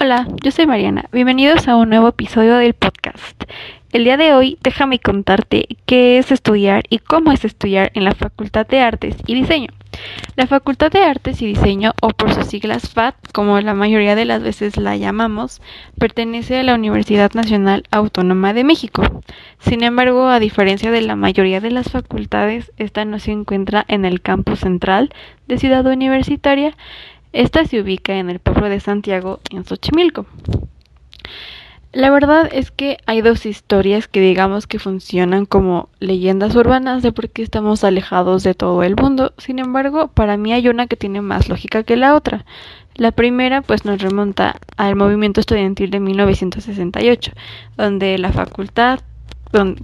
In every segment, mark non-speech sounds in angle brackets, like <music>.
Hola, yo soy Mariana. Bienvenidos a un nuevo episodio del podcast. El día de hoy déjame contarte qué es estudiar y cómo es estudiar en la Facultad de Artes y Diseño. La Facultad de Artes y Diseño, o por sus siglas FAD, como la mayoría de las veces la llamamos, pertenece a la Universidad Nacional Autónoma de México. Sin embargo, a diferencia de la mayoría de las facultades, esta no se encuentra en el campus central de Ciudad Universitaria, esta se ubica en el pueblo de Santiago, en Xochimilco. La verdad es que hay dos historias que digamos que funcionan como leyendas urbanas de por qué estamos alejados de todo el mundo. Sin embargo, para mí hay una que tiene más lógica que la otra. La primera pues nos remonta al movimiento estudiantil de 1968, donde la facultad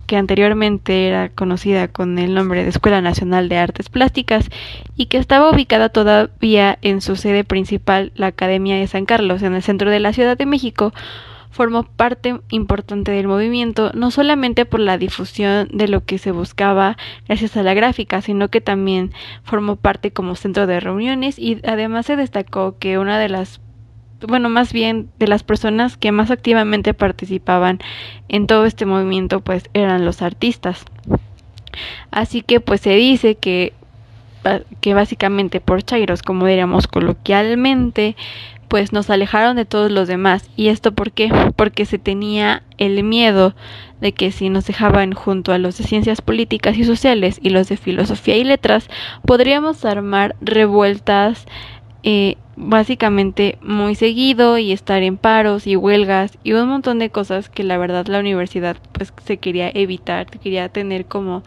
que anteriormente era conocida con el nombre de Escuela Nacional de Artes Plásticas y que estaba ubicada todavía en su sede principal, la Academia de San Carlos, en el centro de la Ciudad de México, formó parte importante del movimiento, no solamente por la difusión de lo que se buscaba gracias a la gráfica, sino que también formó parte como centro de reuniones y además se destacó que una de las bueno, más bien de las personas que más activamente participaban en todo este movimiento, pues eran los artistas. Así que pues se dice que, que básicamente por Chairos, como diríamos coloquialmente, pues nos alejaron de todos los demás. ¿Y esto por qué? Porque se tenía el miedo de que si nos dejaban junto a los de ciencias políticas y sociales y los de filosofía y letras, podríamos armar revueltas eh, básicamente muy seguido y estar en paros y huelgas y un montón de cosas que la verdad la universidad pues se quería evitar, quería tener como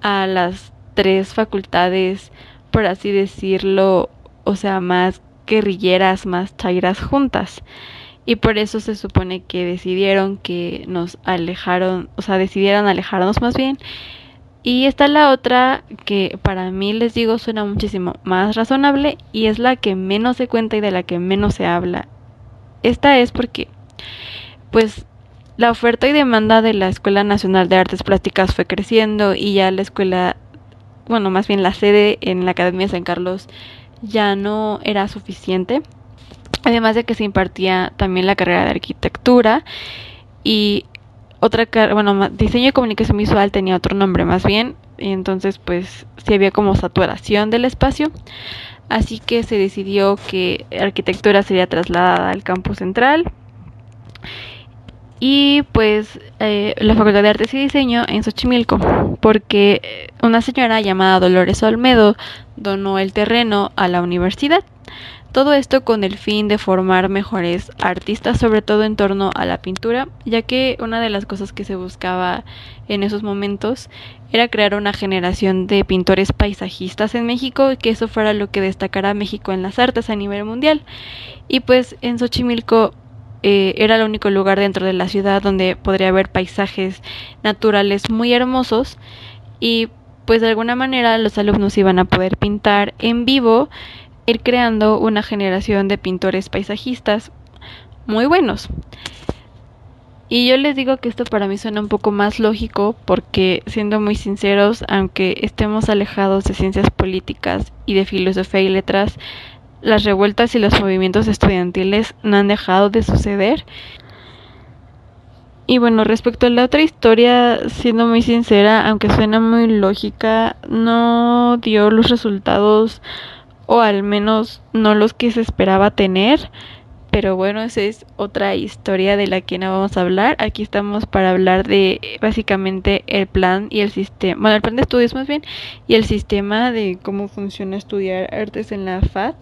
a las tres facultades, por así decirlo, o sea, más guerrilleras, más chairas juntas. Y por eso se supone que decidieron que nos alejaron, o sea, decidieron alejarnos más bien y está la otra que para mí les digo suena muchísimo más razonable y es la que menos se cuenta y de la que menos se habla. Esta es porque pues la oferta y demanda de la Escuela Nacional de Artes Plásticas fue creciendo y ya la escuela, bueno, más bien la sede en la Academia de San Carlos ya no era suficiente. Además de que se impartía también la carrera de arquitectura y otra bueno, diseño y comunicación visual tenía otro nombre más bien, y entonces pues sí había como saturación del espacio, así que se decidió que arquitectura sería trasladada al campus central y pues eh, la Facultad de Artes y Diseño en Xochimilco, porque una señora llamada Dolores Olmedo donó el terreno a la universidad. Todo esto con el fin de formar mejores artistas, sobre todo en torno a la pintura, ya que una de las cosas que se buscaba en esos momentos era crear una generación de pintores paisajistas en México y que eso fuera lo que destacara a México en las artes a nivel mundial. Y pues en Xochimilco eh, era el único lugar dentro de la ciudad donde podría haber paisajes naturales muy hermosos y pues de alguna manera los alumnos iban a poder pintar en vivo ir creando una generación de pintores paisajistas muy buenos. Y yo les digo que esto para mí suena un poco más lógico porque, siendo muy sinceros, aunque estemos alejados de ciencias políticas y de filosofía y letras, las revueltas y los movimientos estudiantiles no han dejado de suceder. Y bueno, respecto a la otra historia, siendo muy sincera, aunque suena muy lógica, no dio los resultados o al menos no los que se esperaba tener. Pero bueno, esa es otra historia de la que no vamos a hablar. Aquí estamos para hablar de básicamente el plan y el sistema, bueno, el plan de estudios más bien, y el sistema de cómo funciona estudiar artes en la FAD.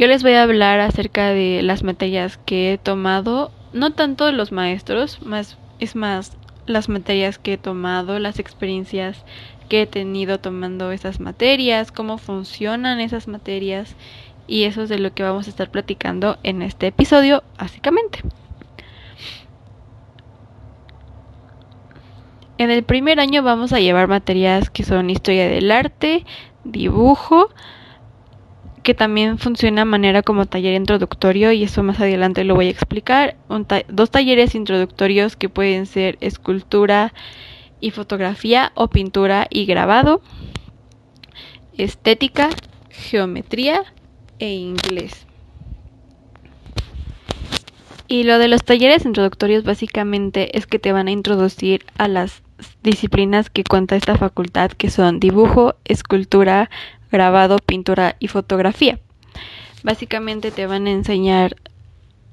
Yo les voy a hablar acerca de las materias que he tomado, no tanto de los maestros, más es más las materias que he tomado, las experiencias que he tenido tomando esas materias, cómo funcionan esas materias y eso es de lo que vamos a estar platicando en este episodio, básicamente. En el primer año vamos a llevar materias que son historia del arte, dibujo, que también funciona de manera como taller introductorio y eso más adelante lo voy a explicar. dos talleres introductorios que pueden ser escultura, y fotografía o pintura y grabado. estética, geometría e inglés. Y lo de los talleres introductorios básicamente es que te van a introducir a las disciplinas que cuenta esta facultad, que son dibujo, escultura, grabado, pintura y fotografía. Básicamente te van a enseñar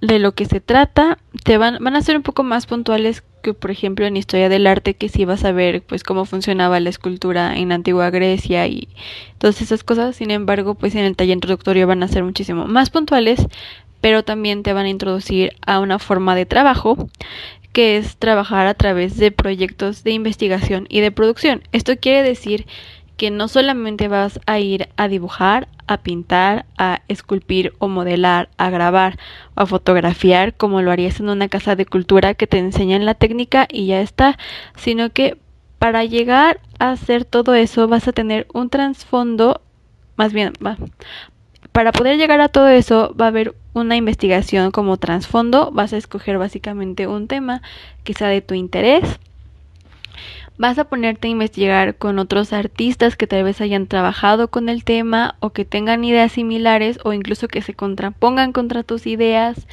de lo que se trata, te van, van a ser un poco más puntuales que por ejemplo en historia del arte que si vas a ver pues cómo funcionaba la escultura en la antigua Grecia y todas esas cosas, sin embargo pues en el taller introductorio van a ser muchísimo más puntuales, pero también te van a introducir a una forma de trabajo que es trabajar a través de proyectos de investigación y de producción. Esto quiere decir que no solamente vas a ir a dibujar, a pintar, a esculpir o modelar, a grabar o a fotografiar como lo harías en una casa de cultura que te enseñan la técnica y ya está, sino que para llegar a hacer todo eso vas a tener un trasfondo, más bien, para poder llegar a todo eso va a haber una investigación como trasfondo, vas a escoger básicamente un tema sea de tu interés. Vas a ponerte a investigar con otros artistas que tal vez hayan trabajado con el tema o que tengan ideas similares o incluso que se contrapongan contra tus ideas,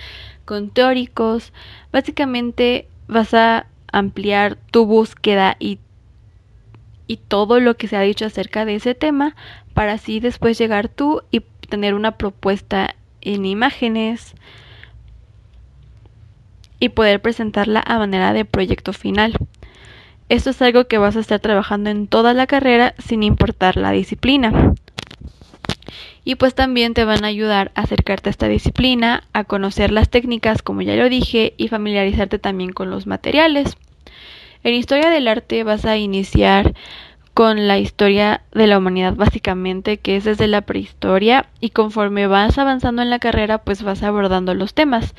con teóricos. Básicamente vas a ampliar tu búsqueda y, y todo lo que se ha dicho acerca de ese tema para así después llegar tú y tener una propuesta en imágenes y poder presentarla a manera de proyecto final. Esto es algo que vas a estar trabajando en toda la carrera sin importar la disciplina. Y pues también te van a ayudar a acercarte a esta disciplina, a conocer las técnicas, como ya lo dije, y familiarizarte también con los materiales. En historia del arte vas a iniciar con la historia de la humanidad básicamente, que es desde la prehistoria y conforme vas avanzando en la carrera pues vas abordando los temas.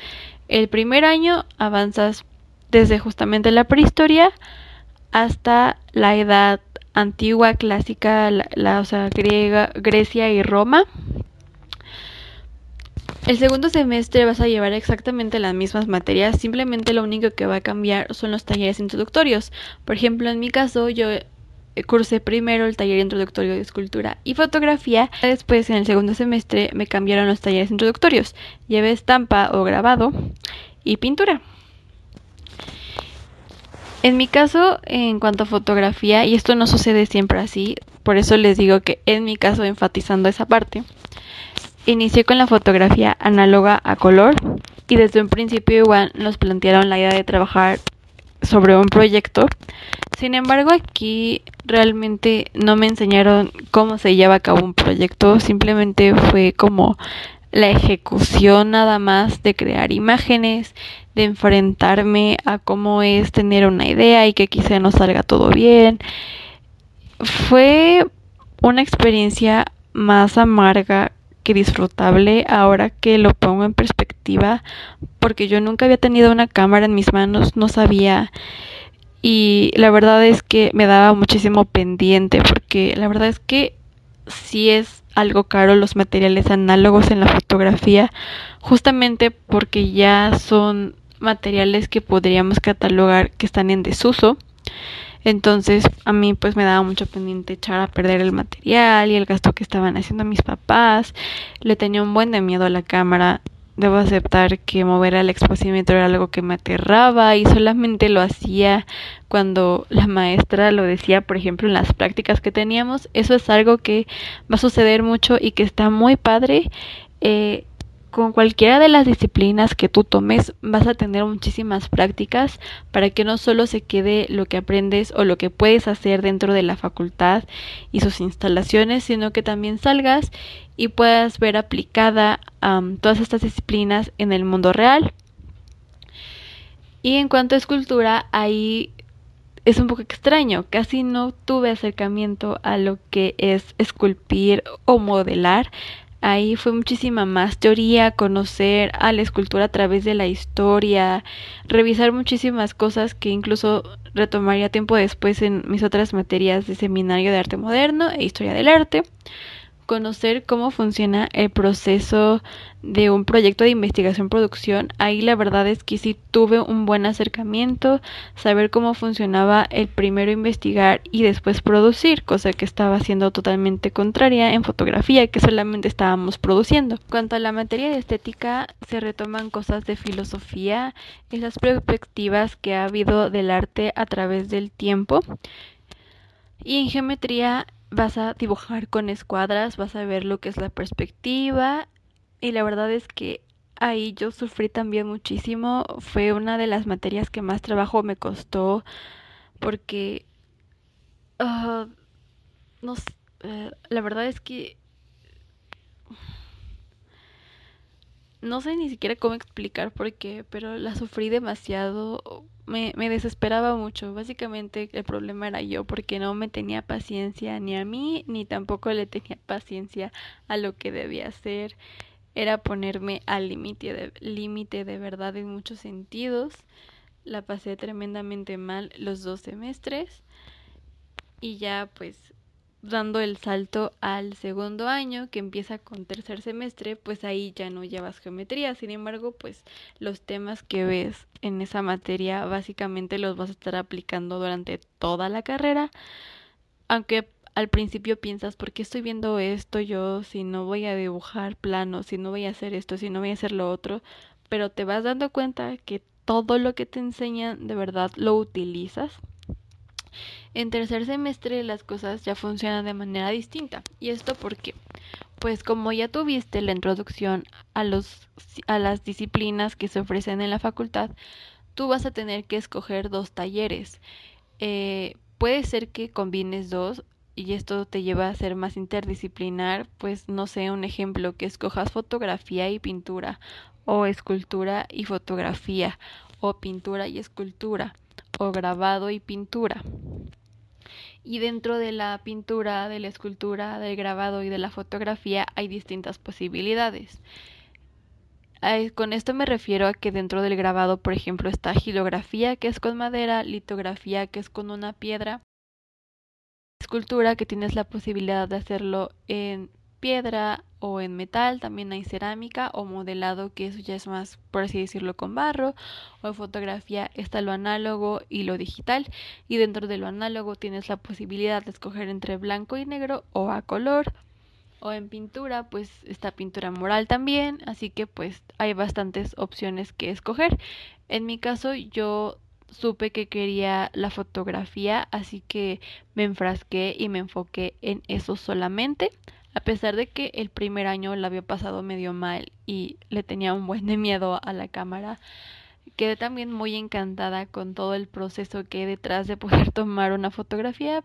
El primer año avanzas desde justamente la prehistoria hasta la edad antigua, clásica, la, o sea, Grecia y Roma. El segundo semestre vas a llevar exactamente las mismas materias, simplemente lo único que va a cambiar son los talleres introductorios. Por ejemplo, en mi caso yo cursé primero el taller introductorio de escultura y fotografía. Después, en el segundo semestre, me cambiaron los talleres introductorios. Llevé estampa o grabado y pintura. En mi caso, en cuanto a fotografía, y esto no sucede siempre así, por eso les digo que en mi caso, enfatizando esa parte, inicié con la fotografía análoga a color y desde un principio igual nos plantearon la idea de trabajar sobre un proyecto. Sin embargo, aquí realmente no me enseñaron cómo se lleva a cabo un proyecto, simplemente fue como la ejecución nada más de crear imágenes, de enfrentarme a cómo es tener una idea y que quizá no salga todo bien. Fue una experiencia más amarga que disfrutable ahora que lo pongo en perspectiva porque yo nunca había tenido una cámara en mis manos, no sabía y la verdad es que me daba muchísimo pendiente porque la verdad es que sí es algo caro los materiales análogos en la fotografía justamente porque ya son materiales que podríamos catalogar que están en desuso entonces a mí pues me daba mucho pendiente echar a perder el material y el gasto que estaban haciendo mis papás. Le tenía un buen de miedo a la cámara. Debo aceptar que mover al exposímetro era algo que me aterraba y solamente lo hacía cuando la maestra lo decía, por ejemplo, en las prácticas que teníamos. Eso es algo que va a suceder mucho y que está muy padre. Eh, con cualquiera de las disciplinas que tú tomes vas a tener muchísimas prácticas para que no solo se quede lo que aprendes o lo que puedes hacer dentro de la facultad y sus instalaciones, sino que también salgas y puedas ver aplicada todas estas disciplinas en el mundo real. Y en cuanto a escultura, ahí es un poco extraño, casi no tuve acercamiento a lo que es esculpir o modelar, Ahí fue muchísima más teoría, conocer a la escultura a través de la historia, revisar muchísimas cosas que incluso retomaría tiempo después en mis otras materias de seminario de arte moderno e historia del arte, conocer cómo funciona el proceso de un proyecto de investigación producción. Ahí la verdad es que sí tuve un buen acercamiento, saber cómo funcionaba el primero investigar y después producir, cosa que estaba siendo totalmente contraria en fotografía, que solamente estábamos produciendo. Cuanto a la materia de estética, se retoman cosas de filosofía, esas perspectivas que ha habido del arte a través del tiempo. Y en geometría vas a dibujar con escuadras, vas a ver lo que es la perspectiva. Y la verdad es que ahí yo sufrí también muchísimo, fue una de las materias que más trabajo me costó porque uh, no, uh, la verdad es que no sé ni siquiera cómo explicar por qué, pero la sufrí demasiado me, me desesperaba mucho. Básicamente el problema era yo porque no me tenía paciencia ni a mí ni tampoco le tenía paciencia a lo que debía hacer. Era ponerme al límite límite de verdad en muchos sentidos. La pasé tremendamente mal los dos semestres y ya pues dando el salto al segundo año que empieza con tercer semestre, pues ahí ya no llevas geometría. Sin embargo, pues los temas que ves en esa materia básicamente los vas a estar aplicando durante toda la carrera. Aunque al principio piensas, ¿por qué estoy viendo esto yo si no voy a dibujar planos, si no voy a hacer esto, si no voy a hacer lo otro? Pero te vas dando cuenta que todo lo que te enseñan de verdad lo utilizas en tercer semestre las cosas ya funcionan de manera distinta. ¿Y esto por qué? Pues como ya tuviste la introducción a, los, a las disciplinas que se ofrecen en la facultad, tú vas a tener que escoger dos talleres. Eh, puede ser que combines dos y esto te lleva a ser más interdisciplinar, pues no sé, un ejemplo, que escojas fotografía y pintura, o escultura y fotografía, o pintura y escultura o grabado y pintura. Y dentro de la pintura, de la escultura, del grabado y de la fotografía hay distintas posibilidades. Con esto me refiero a que dentro del grabado, por ejemplo, está gilografía, que es con madera, litografía, que es con una piedra, escultura, que tienes la posibilidad de hacerlo en piedra o en metal, también hay cerámica o modelado, que eso ya es más, por así decirlo, con barro, o en fotografía está lo análogo y lo digital, y dentro de lo análogo tienes la posibilidad de escoger entre blanco y negro o a color, o en pintura, pues está pintura mural también, así que pues hay bastantes opciones que escoger. En mi caso yo supe que quería la fotografía, así que me enfrasqué y me enfoqué en eso solamente. A pesar de que el primer año la había pasado medio mal y le tenía un buen de miedo a la cámara, quedé también muy encantada con todo el proceso que hay detrás de poder <laughs> tomar una fotografía.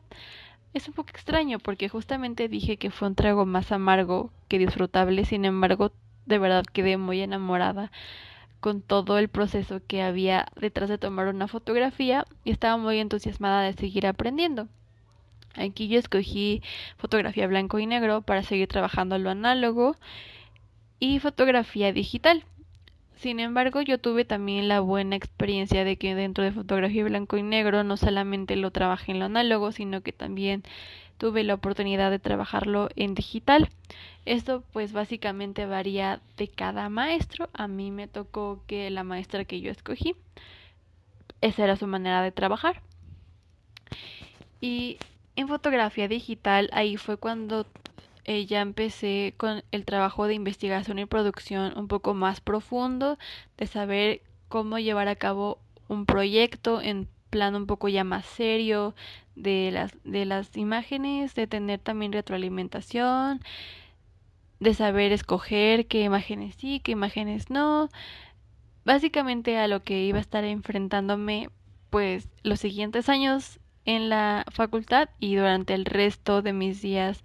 Es un poco extraño porque justamente dije que fue un trago más amargo que disfrutable, sin embargo, de verdad quedé muy enamorada con todo el proceso que había detrás de tomar una fotografía y estaba muy entusiasmada de seguir aprendiendo. Aquí yo escogí fotografía blanco y negro para seguir trabajando lo análogo y fotografía digital. Sin embargo, yo tuve también la buena experiencia de que dentro de fotografía blanco y negro no solamente lo trabajé en lo análogo, sino que también tuve la oportunidad de trabajarlo en digital. Esto pues básicamente varía de cada maestro. A mí me tocó que la maestra que yo escogí, esa era su manera de trabajar. Y en fotografía digital, ahí fue cuando eh, ya empecé con el trabajo de investigación y producción un poco más profundo, de saber cómo llevar a cabo un proyecto en plan un poco ya más serio de las, de las imágenes, de tener también retroalimentación, de saber escoger qué imágenes sí, qué imágenes no. Básicamente a lo que iba a estar enfrentándome pues los siguientes años en la facultad y durante el resto de mis días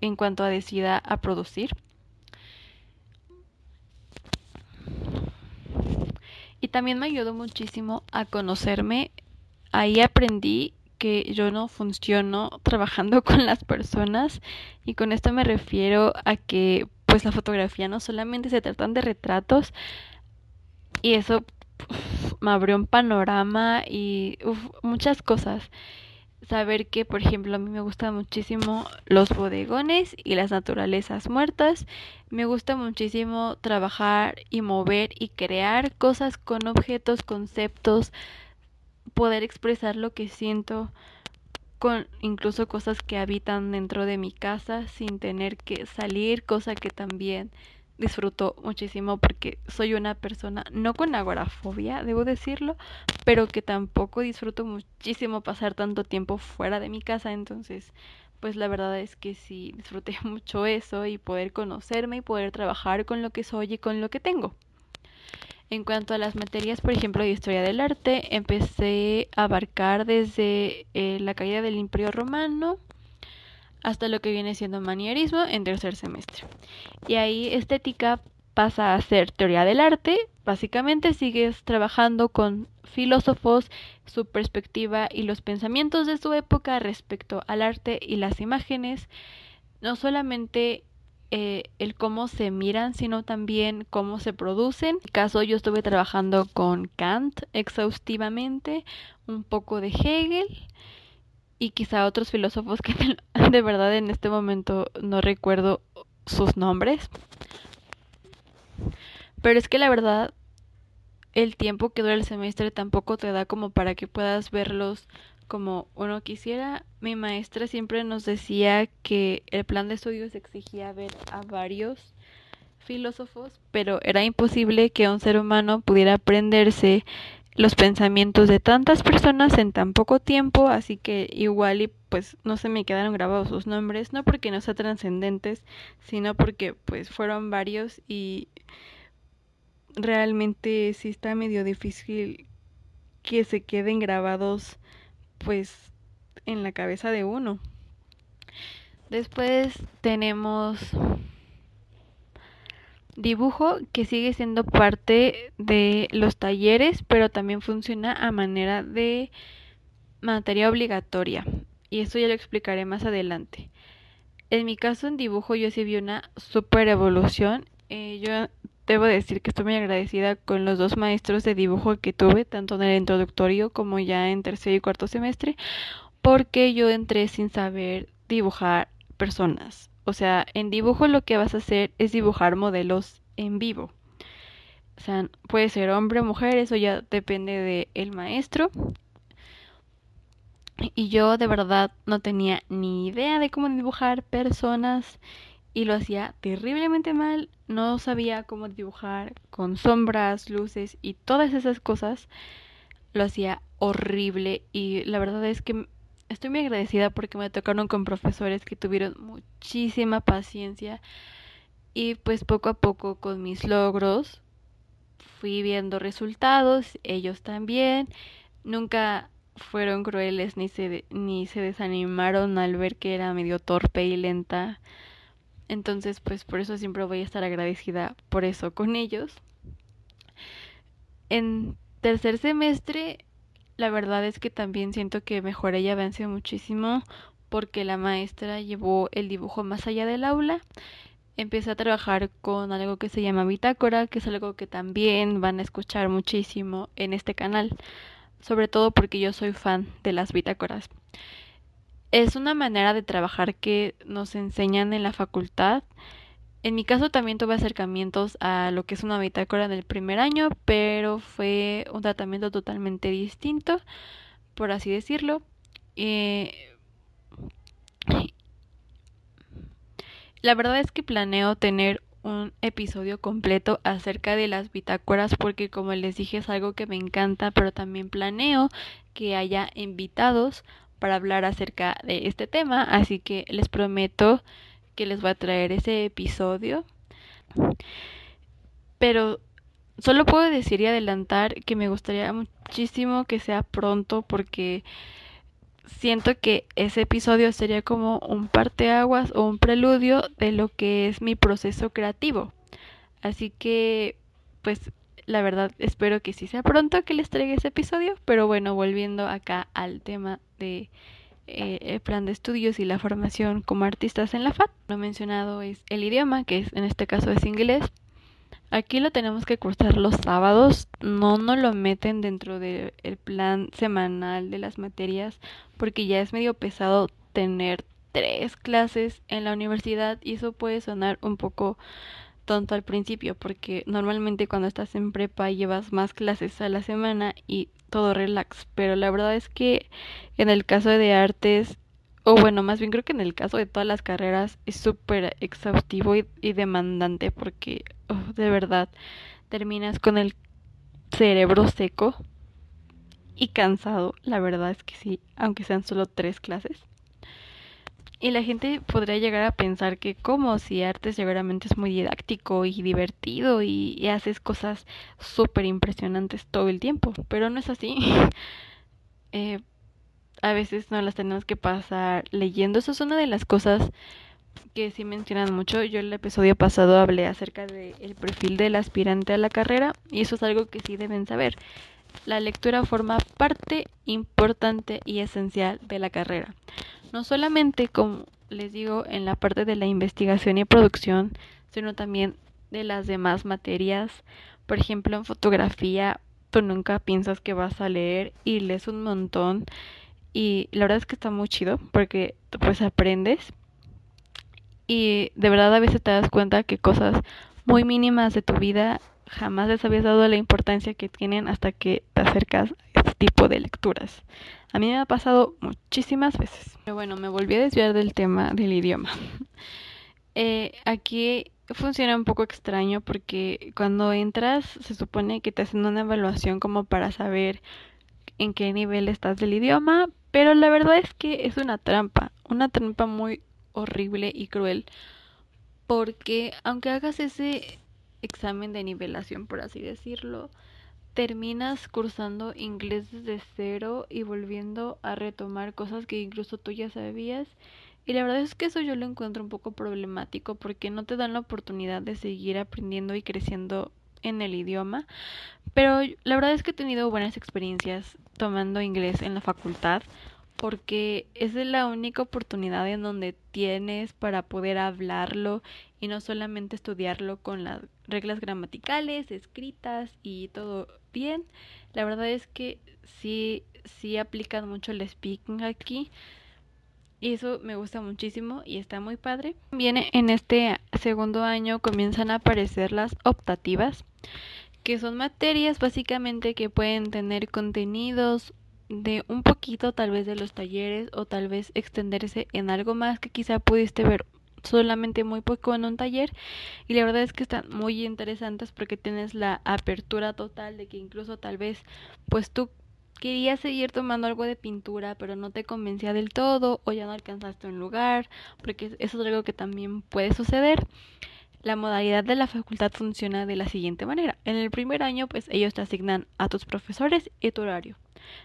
en cuanto a decida a producir. Y también me ayudó muchísimo a conocerme. Ahí aprendí que yo no funciono trabajando <laughs> con las personas y con esto me refiero a que pues la fotografía no solamente se tratan de retratos y eso me abrió un panorama y muchas cosas. saber que, por ejemplo, a mí me gustan muchísimo los bodegones y las naturalezas muertas. Me gusta muchísimo trabajar y mover y crear cosas con objetos, conceptos, poder expresar lo que siento con incluso cosas que habitan dentro de mi casa sin tener que salir, cosa que también disfruto muchísimo porque soy una persona no con agorafobia, debo decirlo, pero que tampoco disfruto muchísimo pasar tanto tiempo fuera de mi casa, entonces pues la verdad es que sí disfruté <laughs> mucho eso y poder conocerme y poder trabajar con lo que soy y con lo que tengo. En cuanto a las materias, por ejemplo, de historia del arte, empecé a abarcar desde eh, la caída del Imperio Romano, hasta lo que viene siendo manierismo en tercer semestre. Y ahí estética pasa a ser teoría del arte. Básicamente sigues trabajando con filósofos, su perspectiva y los pensamientos de su época respecto al arte y las imágenes. No solamente eh, el cómo se miran, sino también cómo se producen. En mi caso, yo estuve trabajando con Kant exhaustivamente, un poco de Hegel y quizá otros filósofos que <laughs> de verdad en este momento no recuerdo sus nombres. Pero es que la verdad el tiempo que dura el semestre tampoco te da como para que puedas verlos como uno quisiera. Mi maestra siempre nos decía que el plan de estudios exigía ver a varios filósofos, pero era imposible que un ser humano pudiera aprenderse los pensamientos de tantas personas en tan poco tiempo, así que igual y pues no se me quedaron grabados sus nombres, no porque no sean trascendentes, sino porque pues fueron varios y realmente sí está medio difícil que se queden grabados pues en la cabeza de uno. Después tenemos dibujo que sigue siendo parte de los talleres, pero también funciona a manera de materia obligatoria. Y eso ya lo explicaré más adelante. En mi caso en dibujo yo sí vi una super evolución. Eh, yo debo decir que estoy muy agradecida con los dos maestros de dibujo que tuve, tanto en el introductorio como ya en tercer y cuarto semestre, porque yo entré sin saber dibujar personas. O sea, en dibujo lo que vas a hacer es dibujar modelos en vivo. O sea, puede ser hombre o mujer, eso ya depende del maestro. Y yo de verdad no tenía ni idea de cómo dibujar personas y lo hacía terriblemente mal. No sabía cómo dibujar con sombras, luces y todas esas cosas. Lo hacía horrible y la verdad es que estoy muy agradecida porque me tocaron con profesores que tuvieron muchísima paciencia y pues poco a poco con mis logros fui viendo resultados, ellos también, nunca fueron crueles ni se, ni se desanimaron al ver que era medio torpe y lenta. Entonces, pues por eso siempre voy a estar agradecida por eso con ellos. En tercer semestre la verdad es que también siento que mejoré y avancé muchísimo porque la maestra llevó el dibujo más allá del aula. Empecé a trabajar con algo que se llama bitácora, que es algo que también van a escuchar muchísimo en este canal, sobre todo porque yo soy fan de las bitácoras. Es una manera de trabajar que nos enseñan en la facultad en mi caso también tuve acercamientos a lo que es una bitácora en el primer año, pero fue un tratamiento totalmente distinto, por así decirlo. Eh, la verdad es que planeo tener un episodio completo acerca de las bitácoras porque como les dije es algo que me encanta, pero también planeo que haya invitados para hablar acerca de este tema, así que les prometo que les voy a traer ese episodio. Pero solo puedo decir y adelantar que me gustaría muchísimo que sea pronto porque siento que ese episodio sería como un parteaguas o un preludio de lo que es mi proceso creativo. Así que, pues, la verdad espero que sí sea pronto que les traiga ese episodio. Pero bueno, volviendo acá al tema de eh, el plan de estudios y la formación como artistas en la FAT. Lo mencionado es el idioma, que es, en este caso es inglés. Aquí lo tenemos que cursar los sábados, no nos lo meten dentro del plan semanal de las materias porque ya es medio pesado tener tres clases en la universidad y eso puede sonar un poco tonto al principio porque normalmente cuando estás en prepa llevas más clases a la semana y todo relax, pero la verdad es que en el caso de artes o bueno, más bien creo que en el caso de todas las carreras es súper exhaustivo y, demandante porque de verdad terminas con el cerebro seco y cansado. La verdad es que sí, aunque sean solo tres clases. Y la gente podría llegar a pensar que como si arte seguramente es muy didáctico y divertido y, y haces cosas súper impresionantes todo el tiempo, pero no es así. <laughs> eh, a veces no las tenemos que pasar leyendo. Eso es una de las cosas que sí mencionan mucho. Yo el episodio pasado hablé acerca del perfil del aspirante a la carrera y eso es algo que sí deben saber. La lectura forma parte importante y esencial de la carrera. No solamente, como les digo, en la parte de la investigación y producción, sino también de las demás materias. Por ejemplo, en fotografía, tú nunca piensas que vas a leer y lees un montón y la verdad es que está muy chido porque pues aprendes y de verdad a veces te das cuenta que cosas muy mínimas de tu vida jamás les habías dado la importancia que tienen hasta que te acercas tipo de lecturas. A mí me ha pasado muchísimas veces. Pero bueno, me volví a desviar del tema del idioma. <laughs> eh, aquí funciona un poco extraño porque cuando entras se supone que te hacen una evaluación como para saber en qué nivel estás del idioma, pero la verdad es que es una trampa, una trampa muy horrible y cruel, porque aunque hagas ese examen de nivelación, por así decirlo, terminas cursando inglés desde cero y volviendo a retomar cosas que incluso tú ya sabías. Y la verdad es que eso yo lo encuentro un poco problemático porque no te dan la oportunidad de seguir aprendiendo y creciendo en el idioma. Pero la verdad es que he tenido buenas experiencias tomando inglés en la facultad porque es la única oportunidad en donde tienes para poder hablarlo y no solamente estudiarlo con las reglas gramaticales, escritas y todo bien. La verdad es que sí, sí aplican mucho el speaking aquí. Y eso me gusta muchísimo y está muy padre. Viene en este segundo año comienzan a aparecer las optativas, que son materias básicamente que pueden tener contenidos de un poquito tal vez de los talleres o tal vez extenderse en algo más que quizá pudiste ver solamente muy poco en un taller y la verdad es que están muy interesantes porque tienes la apertura total de que incluso tal vez pues tú querías seguir tomando algo de pintura pero no te convencía del todo o ya no alcanzaste un lugar porque eso es algo que también puede suceder la modalidad de la facultad funciona de la siguiente manera. En el primer año, pues ellos te asignan a tus profesores y tu horario.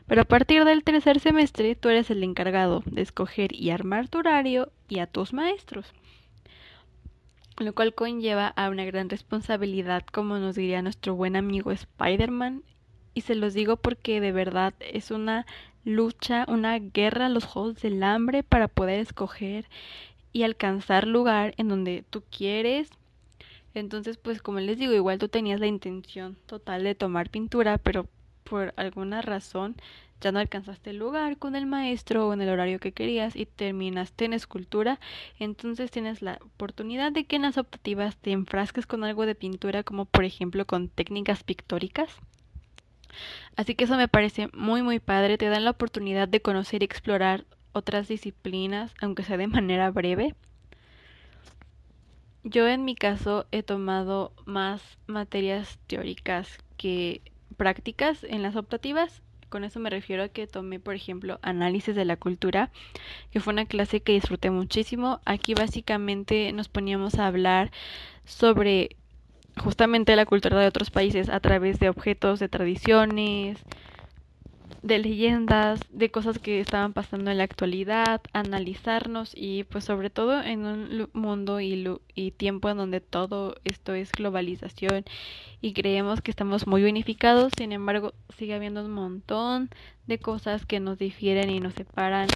Pero a partir del tercer semestre, tú eres el encargado de escoger y armar tu horario y a tus maestros. Lo cual conlleva a una gran responsabilidad, como nos diría nuestro buen amigo Spider-Man. Y se los digo porque de verdad es una lucha, una guerra los juegos del hambre para poder escoger y alcanzar lugar en donde tú quieres entonces, pues como les digo, igual tú tenías la intención total de tomar pintura, pero por alguna razón ya no alcanzaste el lugar con el maestro o en el horario que querías y terminaste en escultura, entonces tienes la oportunidad de que en las optativas te enfrasques con algo de pintura, como por ejemplo con técnicas pictóricas. Así que eso me parece muy muy padre, te dan la oportunidad de conocer y explorar otras disciplinas, aunque sea de manera breve. Yo en mi caso he tomado más materias teóricas que prácticas en las optativas. Con eso me refiero a que tomé, por ejemplo, análisis de la cultura, que fue una clase que disfruté muchísimo. Aquí básicamente nos poníamos a hablar sobre justamente la cultura de otros países a través de objetos, de tradiciones, de leyendas, de cosas que estaban pasando en la actualidad, analizarnos y pues sobre todo en un mundo y, y tiempo en donde todo esto es globalización y creemos que estamos muy unificados, sin embargo sigue habiendo un montón de cosas que nos difieren y nos separan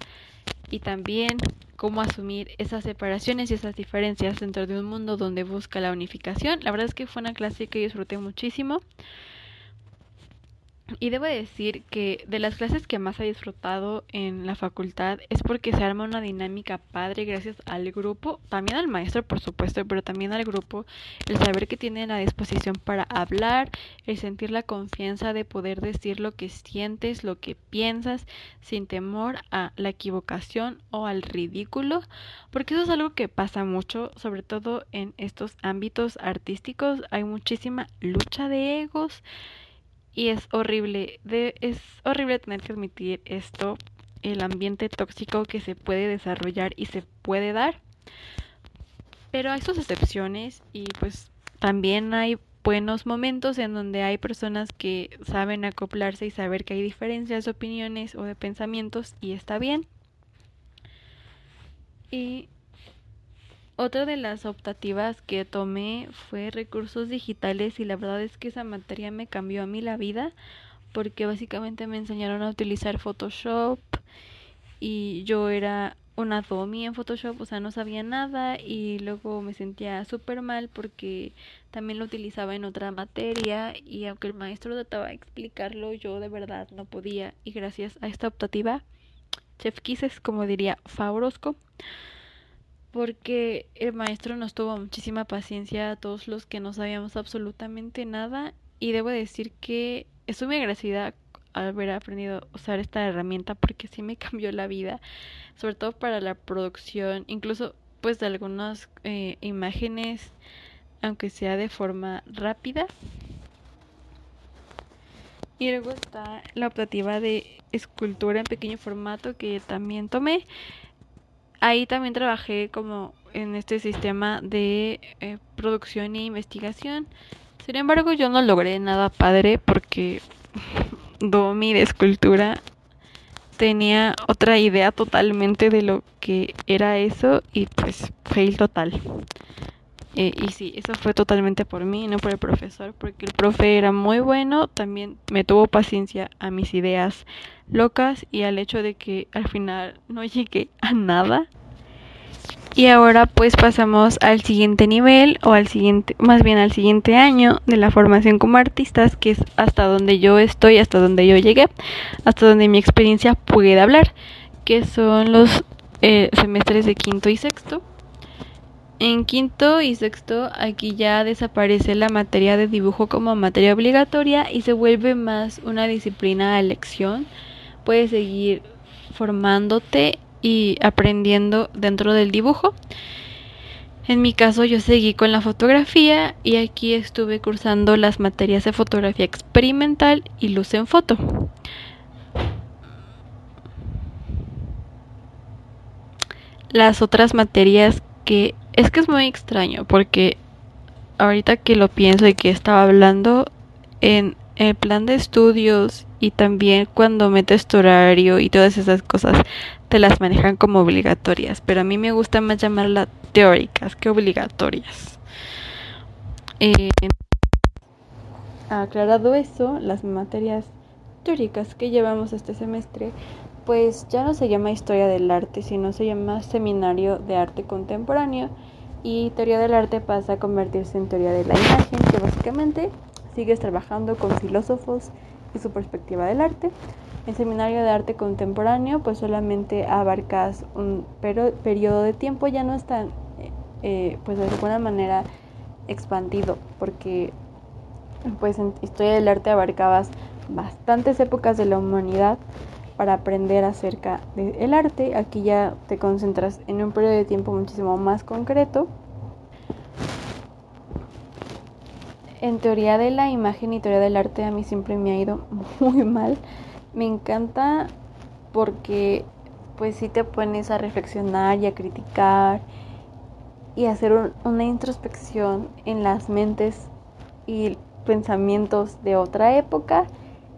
y también cómo asumir esas separaciones y esas diferencias dentro de un mundo donde busca la unificación. La verdad es que fue una clase que disfruté muchísimo. Y debo decir que de las clases que más he disfrutado en la facultad es porque se arma una dinámica padre gracias al grupo, también al maestro por supuesto, pero también al grupo, el saber que tienen a disposición para hablar, el sentir la confianza de poder decir lo que sientes, lo que piensas, sin temor a la equivocación o al ridículo, porque eso es algo que pasa mucho, sobre todo en estos ámbitos artísticos, hay muchísima lucha de egos y es horrible, de, es horrible tener que admitir esto, el ambiente tóxico que se puede desarrollar y se puede dar. Pero hay sus excepciones y pues también hay buenos momentos en donde hay personas que saben acoplarse y saber que hay diferencias de opiniones o de pensamientos y está bien. Y otra de las optativas que tomé fue recursos digitales y la verdad es que esa materia me cambió a mí la vida porque básicamente me enseñaron a utilizar Photoshop y yo era una domi en Photoshop, o sea, no sabía nada y luego me sentía súper mal porque también lo utilizaba en otra materia y aunque el maestro trataba de explicarlo, yo de verdad no podía y gracias a esta optativa, Chef como diría Fabrosco, porque el maestro nos tuvo muchísima paciencia a todos los que no sabíamos absolutamente nada y debo decir que estoy muy agradecida al haber aprendido a usar esta herramienta porque sí me <laughs> cambió la vida, sobre todo para la producción, incluso pues de algunas eh, imágenes, aunque sea de forma rápida. Y luego está la optativa de escultura en pequeño formato que también tomé ahí también trabajé como en este sistema de eh, producción e investigación. Sin embargo, yo no logré nada padre porque <laughs> Domi de escultura tenía otra idea totalmente de lo que era eso y pues fail total. Eh, y sí, eso fue totalmente por mí, no por el profesor, porque el profe era muy bueno, también me tuvo paciencia a mis ideas locas y al hecho de que al final no <laughs> llegué a nada. Y ahora pues pasamos al siguiente nivel o al siguiente, más bien al siguiente año de la formación como artistas, que es hasta donde yo estoy, hasta donde yo llegué, hasta donde mi experiencia puede hablar, que son los eh, semestres de quinto y sexto. En quinto y sexto aquí ya desaparece la materia de dibujo como materia obligatoria y se vuelve más una disciplina a elección. Puedes seguir formándote y aprendiendo dentro del dibujo. En mi caso yo seguí con la fotografía y aquí estuve cursando las materias de fotografía experimental y luz en foto. Las otras materias que es que es muy extraño porque ahorita que lo pienso y que estaba hablando en el plan de estudios y también cuando metes tu horario y todas esas cosas te las manejan como obligatorias, pero a mí me gusta más llamarlas teóricas que obligatorias. Eh, aclarado eso, las materias teóricas que llevamos este semestre pues ya no se llama historia del arte, sino se llama seminario de arte contemporáneo y teoría del arte pasa a convertirse en teoría de la imagen, que básicamente sigues trabajando con filósofos y su perspectiva del arte. En seminario de arte contemporáneo pues solamente abarcas un periodo de tiempo, ya no está eh, eh, pues de alguna manera expandido, porque pues en historia del arte abarcabas bastantes épocas de la humanidad para aprender acerca del arte. Aquí ya te concentras en un periodo de tiempo muchísimo más concreto. En teoría de la imagen y teoría del arte a mí siempre me ha ido <laughs> muy mal. Me encanta porque pues si te pones a reflexionar y a criticar y hacer una introspección en las mentes y pensamientos de otra época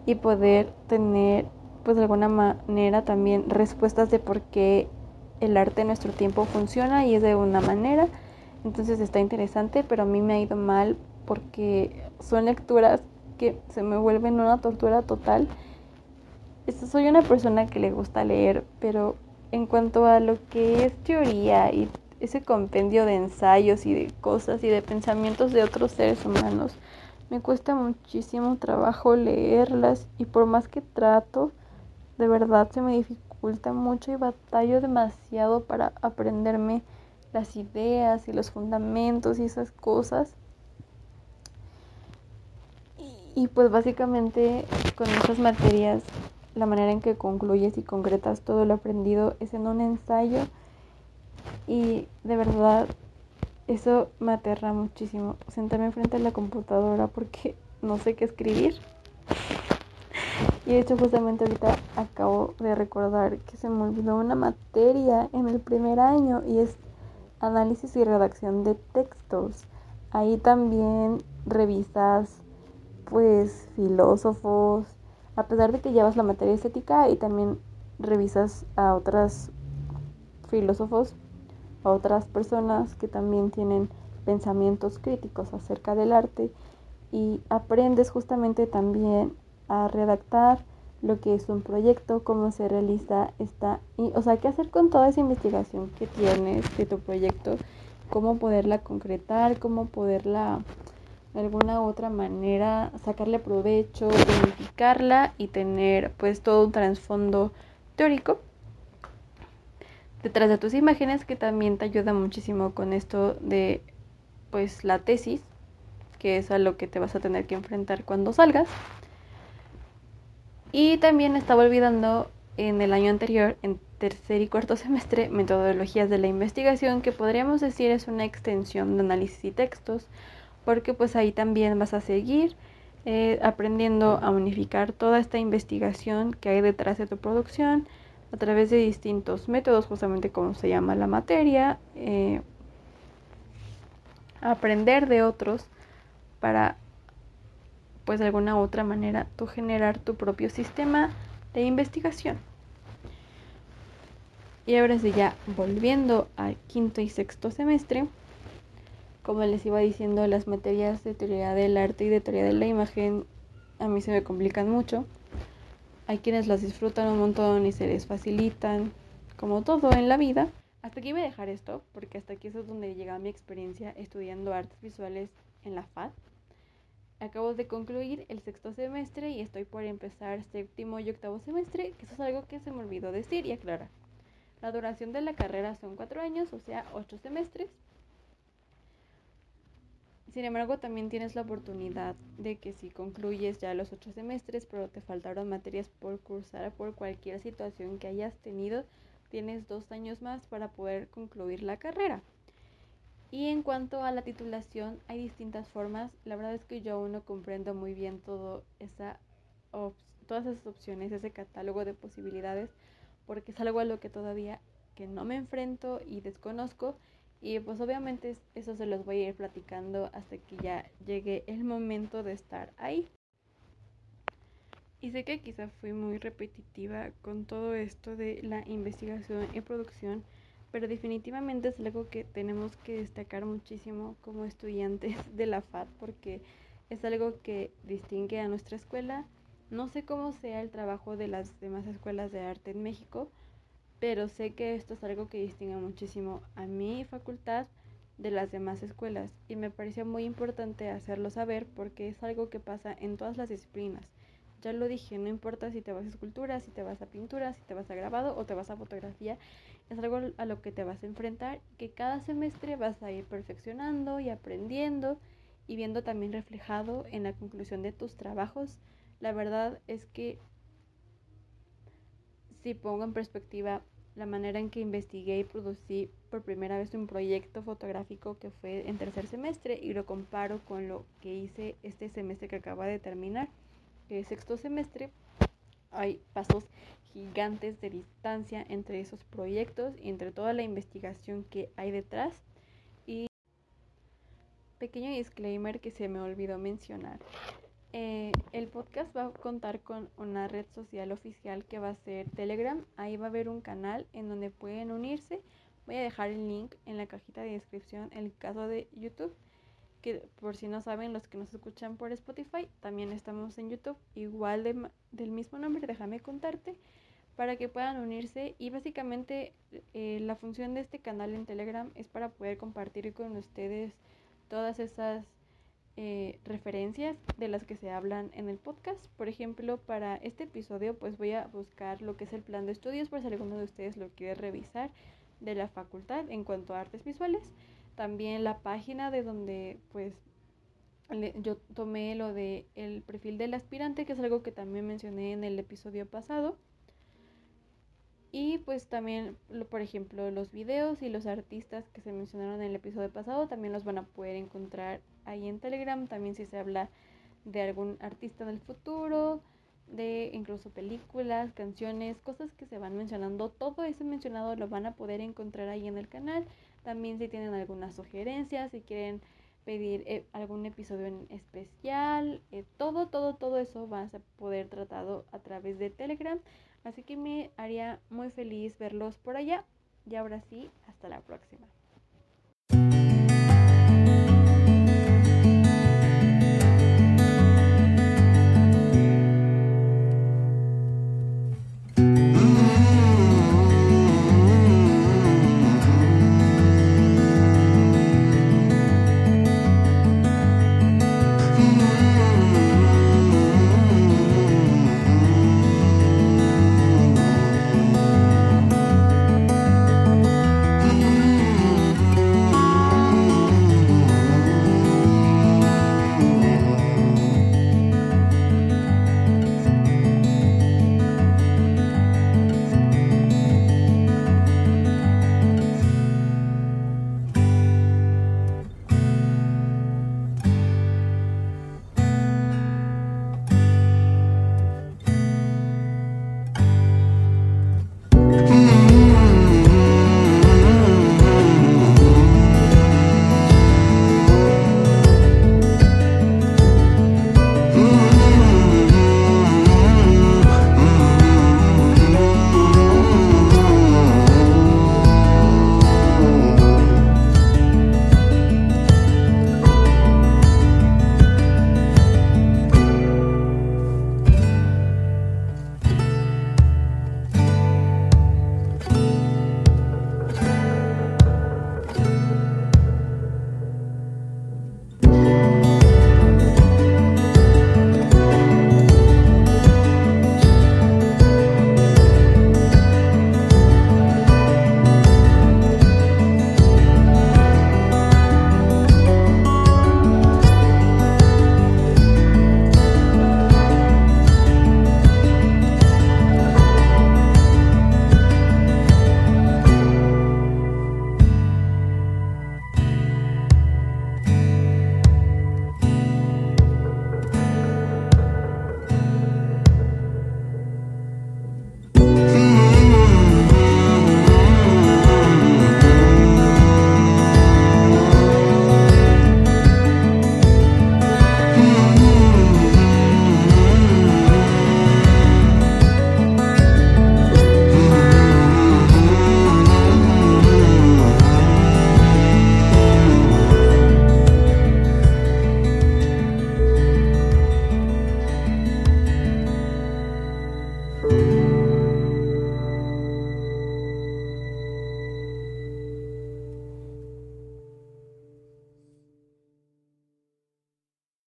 y poder tener pues de alguna manera también respuestas de por qué el arte en nuestro tiempo funciona y es de una manera. Entonces está interesante, pero a mí me ha ido mal porque son lecturas que se me vuelven una tortura total. Soy una persona que le gusta leer, pero en cuanto a lo que es teoría y ese compendio de ensayos y de cosas y de pensamientos de otros seres humanos, me cuesta muchísimo trabajo leerlas y por más que trato, de verdad se me dificulta mucho y batallo demasiado para aprenderme las ideas y los fundamentos y esas cosas. Y, pues básicamente con esas materias la manera en que concluyes y concretas todo lo aprendido es en un ensayo y de verdad eso me aterra muchísimo. Sentarme frente a la computadora porque no sé qué escribir. Y de hecho justamente ahorita acabo de recordar que se me olvidó una materia en el primer año y es análisis y redacción de textos. Ahí también revisas pues filósofos, a pesar de que llevas la materia estética y también revisas a otros filósofos, a otras personas que también tienen pensamientos críticos acerca del arte y aprendes justamente también a redactar lo que es un proyecto, cómo se realiza esta, y, o sea, qué hacer con toda esa investigación que tienes de tu proyecto, cómo poderla concretar, cómo poderla de alguna u otra manera sacarle provecho, unificarla y tener pues todo un trasfondo teórico detrás de tus imágenes que también te ayuda muchísimo con esto de pues la tesis, que es a lo que te vas a tener que enfrentar cuando salgas. Y también estaba olvidando en el año anterior, en tercer y cuarto semestre, metodologías de la investigación, que podríamos decir es una extensión de análisis y textos, porque pues ahí también vas a seguir eh, aprendiendo a unificar toda esta investigación que hay detrás de tu producción a través de distintos métodos, justamente como se llama la materia, eh, aprender de otros para pues de alguna otra manera tú generar tu propio sistema de investigación. Y ahora sí ya volviendo al quinto y sexto semestre, como les iba diciendo, las materias de teoría del arte y de teoría de la imagen a mí se me complican mucho. Hay quienes las disfrutan un montón y se les facilitan, como todo en la vida. Hasta aquí voy a dejar esto, porque hasta aquí es donde llega mi experiencia estudiando artes visuales en la FAD. Acabo de concluir el sexto semestre y estoy por empezar séptimo y octavo semestre, que eso es algo que se me olvidó decir y aclarar. La duración de la carrera son cuatro años, o sea, ocho semestres. Sin embargo, también tienes la oportunidad de que si concluyes ya los ocho semestres, pero te faltaron materias por cursar por cualquier situación que hayas tenido, tienes dos años más para poder concluir la carrera. Y en cuanto a la titulación, hay distintas formas. La verdad es que yo aún no comprendo muy bien todo esa todas esas opciones, ese catálogo de posibilidades, porque es algo a lo que todavía que no me enfrento y desconozco y pues obviamente eso se los voy a ir platicando hasta que ya llegue el momento de estar ahí. Y sé que quizá fui muy repetitiva con todo esto de la investigación y producción, pero definitivamente es algo que tenemos que destacar muchísimo como estudiantes <laughs> de la FAD porque es algo que distingue a nuestra escuela. No sé cómo sea el trabajo de las demás escuelas de arte en México, pero sé que esto es algo que distingue muchísimo a mi facultad de las demás escuelas y me pareció muy importante hacerlo saber porque es algo que pasa en todas las disciplinas. Ya lo dije, no importa si te vas a escultura, si te vas a pintura, si te vas a grabado o te vas a fotografía, es algo a lo que te vas a enfrentar, que cada semestre vas a ir perfeccionando y aprendiendo y viendo también reflejado en la conclusión de tus trabajos. La verdad es que si pongo en perspectiva la manera en que investigué y producí por primera vez un proyecto fotográfico que fue en tercer semestre y lo comparo con lo que hice este semestre que acaba de terminar, que es sexto semestre, hay pasos gigantes de distancia entre esos proyectos y entre toda la investigación que hay detrás. Y pequeño disclaimer que se me olvidó mencionar. Eh, el podcast va a contar con una red social oficial que va a ser Telegram. Ahí va a haber un canal en donde pueden unirse. Voy a dejar el link en la cajita de descripción en el caso de YouTube. Que por si no saben, los que nos escuchan por Spotify, también estamos en YouTube, igual del mismo nombre, déjame contarte. para que puedan unirse y básicamente eh, la función de este canal en Telegram es para poder compartir con ustedes todas esas eh, referencias de las que se hablan en el podcast. Por ejemplo, para este episodio pues voy a buscar lo que es el plan de estudios por si alguno de ustedes lo quiere revisar de la facultad en cuanto a artes visuales. También la página de donde pues yo tomé lo de el perfil del aspirante, que es algo que también mencioné en el episodio pasado. Y pues también, por ejemplo, los videos y los artistas que se mencionaron en el episodio pasado también los van a poder encontrar ahí en Telegram. También si se habla de algún artista del futuro, de incluso películas, canciones, cosas que se van mencionando. Todo eso mencionado lo van a poder encontrar ahí en el canal. También si tienen algunas sugerencias, si quieren pedir eh, algún episodio en especial, eh, todo, todo, todo eso va a poder tratado a través de Telegram. Así que me haría muy feliz verlos por allá. Y ahora sí, hasta la próxima.